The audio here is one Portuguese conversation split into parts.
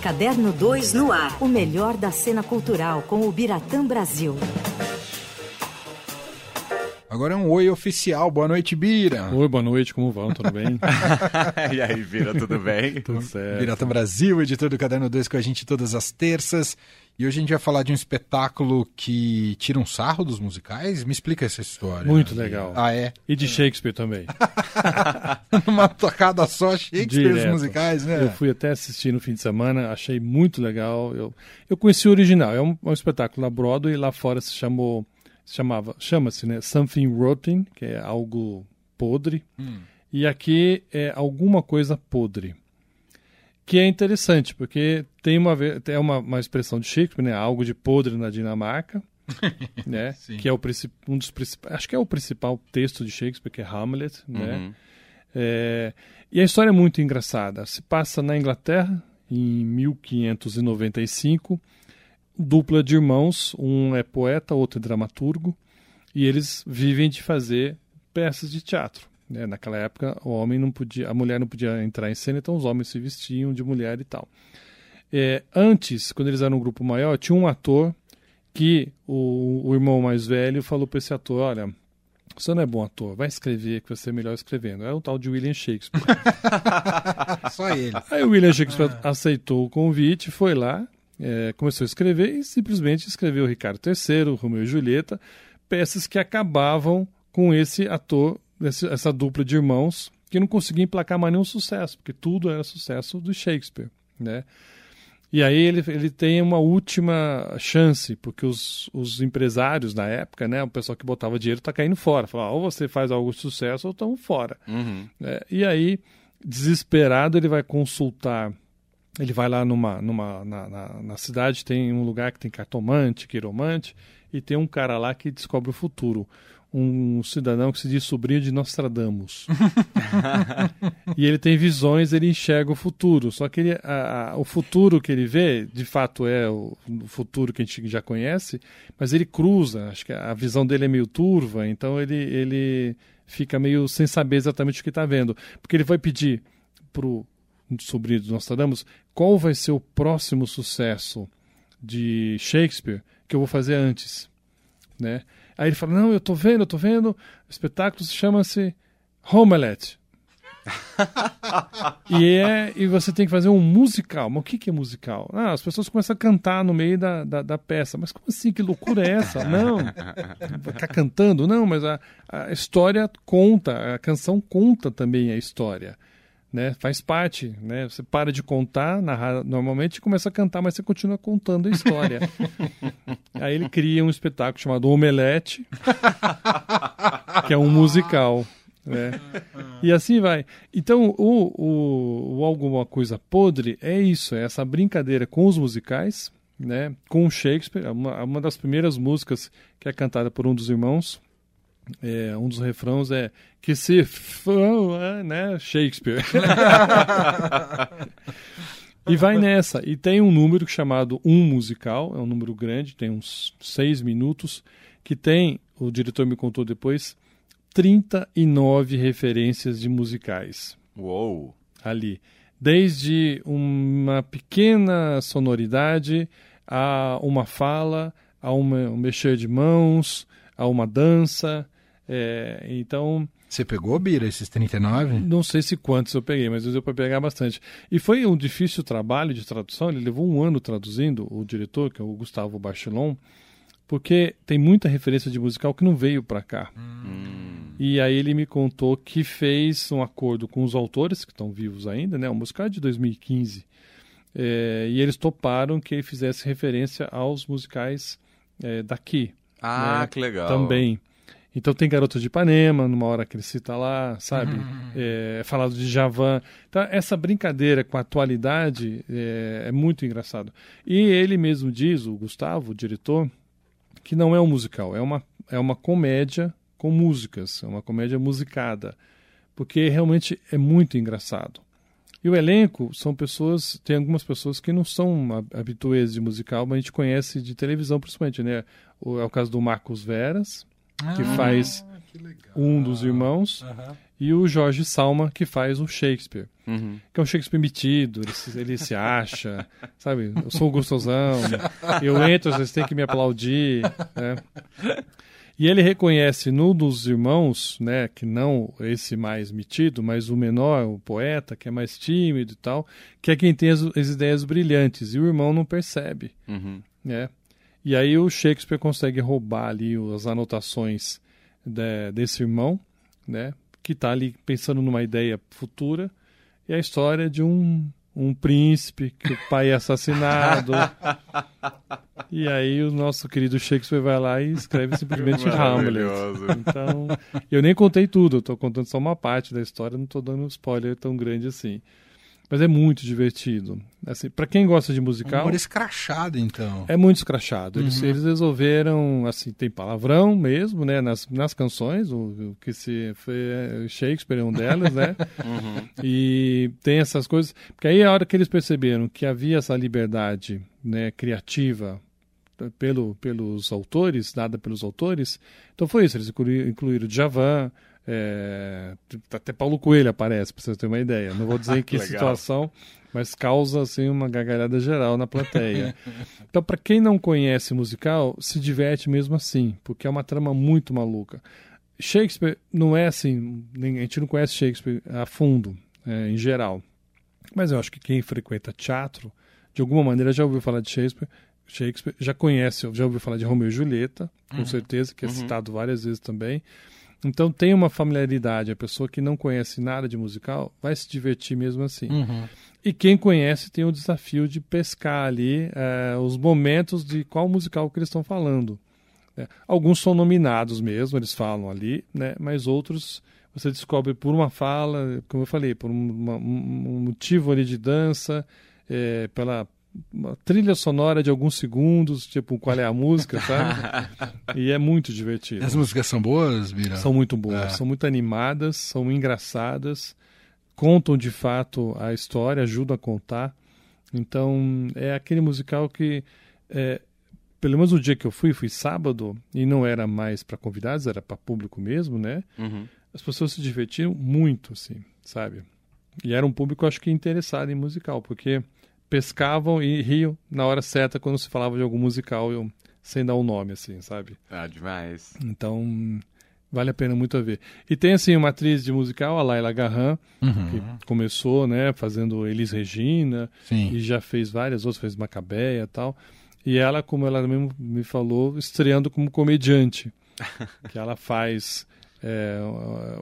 Caderno 2 no ar. O melhor da cena cultural com o Biratã Brasil. Agora é um oi oficial. Boa noite, Bira. Oi, boa noite, como vão? Tudo bem? e aí, Bira, tudo bem? tudo certo. Biratã Brasil, editor do Caderno 2 com a gente todas as terças. E hoje a gente vai falar de um espetáculo que tira um sarro dos musicais. Me explica essa história. Muito legal. Ah, é? E de Shakespeare também. Numa tocada só, Shakespeare os musicais, né? Eu fui até assistir no fim de semana, achei muito legal. Eu, eu conheci o original. É um, um espetáculo na Broadway, lá fora se chamou, chamava, chama-se, né? Something Rotten, que é algo podre. Hum. E aqui é alguma coisa podre que é interessante, porque tem uma, é uma, uma expressão de Shakespeare, né? Algo de podre na Dinamarca, né? que é o um dos principais, acho que é o principal texto de Shakespeare, que é Hamlet, né? Uhum. É, e a história é muito engraçada. Se passa na Inglaterra em 1595, dupla de irmãos, um é poeta, outro é dramaturgo, e eles vivem de fazer peças de teatro. Né? Naquela época, o homem não podia, a mulher não podia entrar em cena, então os homens se vestiam de mulher e tal. É, antes, quando eles eram um grupo maior, tinha um ator que o, o irmão mais velho falou para esse ator: Olha, você não é bom ator, vai escrever, que você é melhor escrevendo. É o tal de William Shakespeare. Só ele. Aí o William Shakespeare aceitou o convite, foi lá, é, começou a escrever e simplesmente escreveu Ricardo III, Romeu e Julieta, peças que acabavam com esse ator essa dupla de irmãos que não conseguia emplacar mais nenhum sucesso, porque tudo era sucesso do Shakespeare, né? E aí ele, ele tem uma última chance, porque os, os empresários na época, né, o pessoal que botava dinheiro está caindo fora. Falava, ou você faz algo de sucesso ou estamos fora. Uhum. É, e aí, desesperado, ele vai consultar ele vai lá numa, numa na, na, na, cidade, tem um lugar que tem cartomante, quiromante, e tem um cara lá que descobre o futuro um cidadão que se diz sobrinho de Nostradamus. e ele tem visões, ele enxerga o futuro. Só que ele, a, a, o futuro que ele vê, de fato, é o, o, futuro que a gente já conhece, mas ele cruza. Acho que a visão dele é meio turva, então ele, ele fica meio sem saber exatamente o que está vendo. Porque ele vai pedir para de Nostradamus qual vai ser o próximo sucesso de Shakespeare que eu vou fazer antes. Né? Aí ele fala: Não, eu tô vendo, eu tô vendo. O espetáculo chama-se Homelet. e, é, e você tem que fazer um musical. Mas o que, que é musical? Ah, as pessoas começam a cantar no meio da, da, da peça. Mas como assim? Que loucura é essa? Não. Ficar cantando? Não, mas a, a história conta, a canção conta também a história né? Faz parte, né? Você para de contar, narrar normalmente e começa a cantar, mas você continua contando a história. Aí ele cria um espetáculo chamado Omelete, que é um musical. Né? E assim vai. Então, o, o, o Alguma Coisa Podre é isso, é essa brincadeira com os musicais, né? com Shakespeare, uma, uma das primeiras músicas que é cantada por um dos irmãos, é, um dos refrãos é que se fã, né, Shakespeare. e vai nessa. E tem um número chamado Um Musical, é um número grande, tem uns seis minutos, que tem, o diretor me contou depois, 39 referências de musicais. Uou! Ali. Desde uma pequena sonoridade a uma fala, a uma, um mexer de mãos, a uma dança. É, então. Você pegou, Bira, esses 39? Não sei se quantos eu peguei, mas deu para pegar bastante. E foi um difícil trabalho de tradução, ele levou um ano traduzindo, o diretor, que é o Gustavo Bachelon, porque tem muita referência de musical que não veio para cá. Hum. E aí ele me contou que fez um acordo com os autores, que estão vivos ainda, né? O musical é de 2015. É, e eles toparam que ele fizesse referência aos musicais é, daqui. Ah, né? que legal. Também. Então tem Garoto de Ipanema, numa hora que ele cita lá, sabe? Uhum. É, falado de Javan. Então essa brincadeira com a atualidade é, é, muito engraçado. E ele mesmo diz, o Gustavo, o diretor, que não é um musical, é uma, é uma comédia com músicas, é uma comédia musicada, porque realmente é muito engraçado. E o elenco são pessoas, tem algumas pessoas que não são habituês de musical, mas a gente conhece de televisão principalmente, né? É o caso do Marcos Veras, que ah, faz que um dos irmãos, Uhum. e o Jorge Salma, que faz o Shakespeare. Uhum. Que é um Shakespeare metido, ele se, ele se acha, sabe? Eu sou gostosão, eu entro, vocês têm que me aplaudir, né? E ele reconhece no dos irmãos, né, que não esse mais metido, mas o menor, o poeta, que é mais tímido e tal, que é quem tem as, as ideias brilhantes, e o irmão não percebe, Uhum. né? E aí o Shakespeare consegue roubar ali as anotações de- desse irmão, né, que está ali pensando numa ideia futura, e a história de um, um príncipe que o pai é assassinado. e aí o nosso querido Shakespeare vai lá e escreve simplesmente Hamlet. Então, eu nem contei tudo, eu tô contando só uma parte da história, não tô dando um spoiler tão grande assim. Mas é muito divertido. Assim, para quem gosta de Um musical, humor escrachado, então. é muito escrachado. Eles, Uhum. eles resolveram, assim, tem palavrão mesmo, né, nas, nas canções, o, o que se foi Shakespeare é um delas, né? Uhum. E tem essas coisas, porque aí a hora que eles perceberam que havia essa liberdade, né, criativa eh, pelo, pelos autores, dada pelos autores, então foi isso, eles incluíram, incluíram Djavan, é, até Paulo Coelho aparece, para vocês terem uma ideia. Não vou dizer em que situação, mas causa assim uma gargalhada geral na plateia. então, para quem não conhece musical, se diverte mesmo assim, porque é uma trama muito maluca. Shakespeare não é assim, nem- a gente não conhece Shakespeare a fundo, é, em geral. Mas eu acho que quem frequenta teatro, de alguma maneira já ouviu falar de Shakespeare, Shakespeare já conhece, já ouviu falar de Romeu e Julieta, com certeza, que é Uhum. citado várias vezes também. Então tem uma familiaridade. A pessoa que não conhece nada de musical vai se divertir mesmo assim. Uhum. E quem conhece tem o desafio de pescar ali eh, os momentos de qual musical que eles estão falando. né? Alguns são nominados mesmo, eles falam ali, né? mas outros você descobre por uma fala, como eu falei, por um, uma- um- motivo ali de dança, eh, pela uma trilha sonora de alguns segundos, tipo qual é a música, sabe? e é muito divertido. As músicas são boas, Bira? São muito boas, É. são muito animadas, são engraçadas, contam de fato a história, ajudam a contar. Então, é aquele musical que, é, pelo menos o dia que eu fui, fui sábado, e não era mais para convidados, era para público mesmo, né? Uhum. As pessoas se divertiram muito, assim, sabe? E era um público, acho que, interessado em musical, porque pescavam e riam na hora certa quando se falava de algum musical, eu, sem dar o nome, assim, sabe? Ah, demais. Então, vale a pena muito a ver. E tem, assim, uma atriz de musical, a Laila Garran, Uhum. que começou, né, fazendo Elis Regina, Sim. e já fez várias outras, fez Macabeia e tal. E ela, como ela mesmo me falou, estreando como comediante. que ela faz é,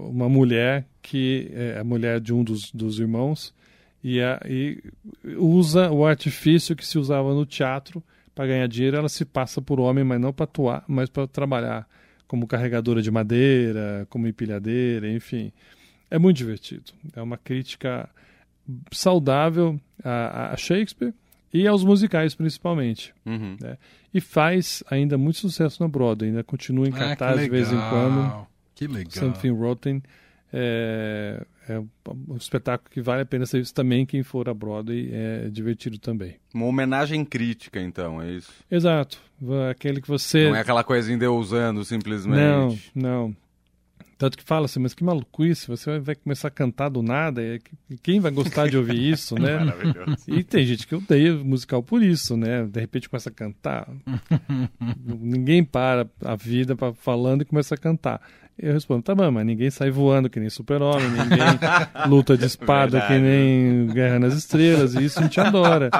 uma mulher que é a mulher de um dos, dos irmãos e, a- e usa o artifício que se usava no teatro para ganhar dinheiro. Ela se passa por homem, mas não para atuar, mas para trabalhar como carregadora de madeira, como empilhadeira, enfim. É muito divertido. É uma crítica saudável a, a Shakespeare e aos musicais principalmente. Uhum. E faz ainda muito sucesso na Broadway, ainda continua em Ah, cartaz de vez em quando. Que legal. Something Rotten é, é um espetáculo que vale a pena ser visto também. Quem for a Broadway é divertido também. Uma homenagem crítica, então, é isso? Exato. Aquele que você. Não é aquela coisa endeusando simplesmente. Não, não. Tanto que fala assim, mas que maluquice, você vai- começar a cantar do nada, e quem vai gostar de ouvir isso, né? E tem gente que odeia musical por isso, né? De repente começa a cantar. ninguém para a vida pra, falando e começa a cantar. Eu respondo, tá bom, mas ninguém sai voando que nem super-homem, ninguém luta de espada que Verdade. nem Guerra nas Estrelas, e isso a gente adora.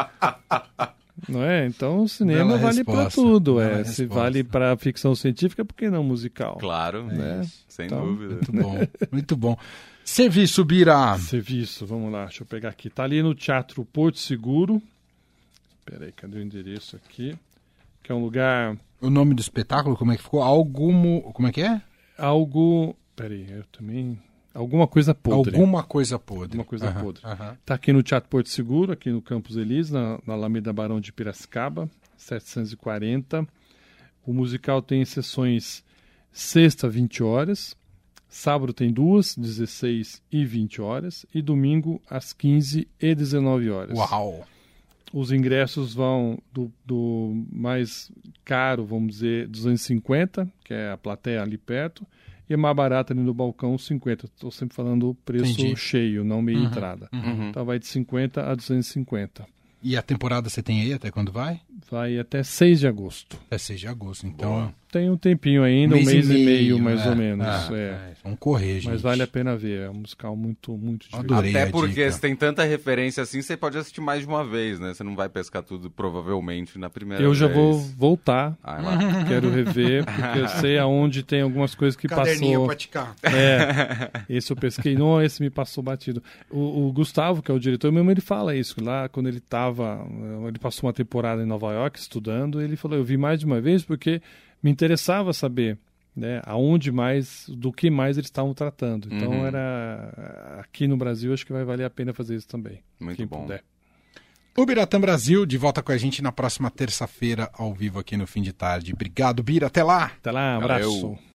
Não é? Então o cinema Bela vale pra resposta, tudo. É. Se vale pra ficção científica, por que não musical? Claro, Né? sem Então, dúvida. Muito bom, muito bom. Serviço, Bira. Serviço, vamos lá, deixa eu pegar aqui. Tá ali no Teatro Porto Seguro. Peraí, cadê o endereço aqui? Que é um lugar O nome do espetáculo, como é que ficou? Algumo... Como é que é? algo. Peraí, eu também. Alguma coisa podre. Alguma coisa podre. Alguma coisa Aham, podre. aham. Tá aqui no Teatro Porto Seguro, aqui no Campos Elísio, na, na Alameda Barão de Piracicaba, 740. O musical tem sessões sexta, 20 horas. Sábado tem duas, 16 e 20 horas. E domingo, às 15 e 19 horas. Uau. Os ingressos vão do, do mais caro, vamos dizer, 250, que é a plateia ali perto, e é mais barato ali no balcão 50. Estou sempre falando o preço Entendi. cheio, não meia Uhum, entrada. Uhum. Então vai de 50 a 250. E a temporada você tem aí até quando vai? Vai até 6 de agosto. É 6 de agosto, então. Boa. Tem um tempinho ainda, um mês, e meio, mais é, ou menos. é, é. é, Vamos correr, gente. Mas vale a pena ver, é um musical muito, muito divertido. Adorei Até porque dica. se tem tanta referência assim, você pode assistir mais de uma vez, né? Você não vai pescar tudo provavelmente na primeira Eu já vez. vou voltar, Ah, lá. quero rever, porque eu sei aonde tem algumas coisas que Caderninho passou. praticar. É, esse eu pesquei, não, esse me passou batido. O, o Gustavo, que é o diretor mesmo, ele fala isso. Lá, quando ele estava, ele passou uma temporada em Nova York estudando, ele falou: Eu vi mais de uma vez porque me interessava saber né, aonde mais, do que mais eles estavam tratando. Então, Uhum. era. Aqui no Brasil, acho que vai valer a pena fazer isso também. Muito quem bom. puder. O Biratã Brasil, de volta com a gente na próxima terça-feira, ao vivo aqui no fim de tarde. Obrigado, Bira. Até lá! Até lá, Valeu. abraço.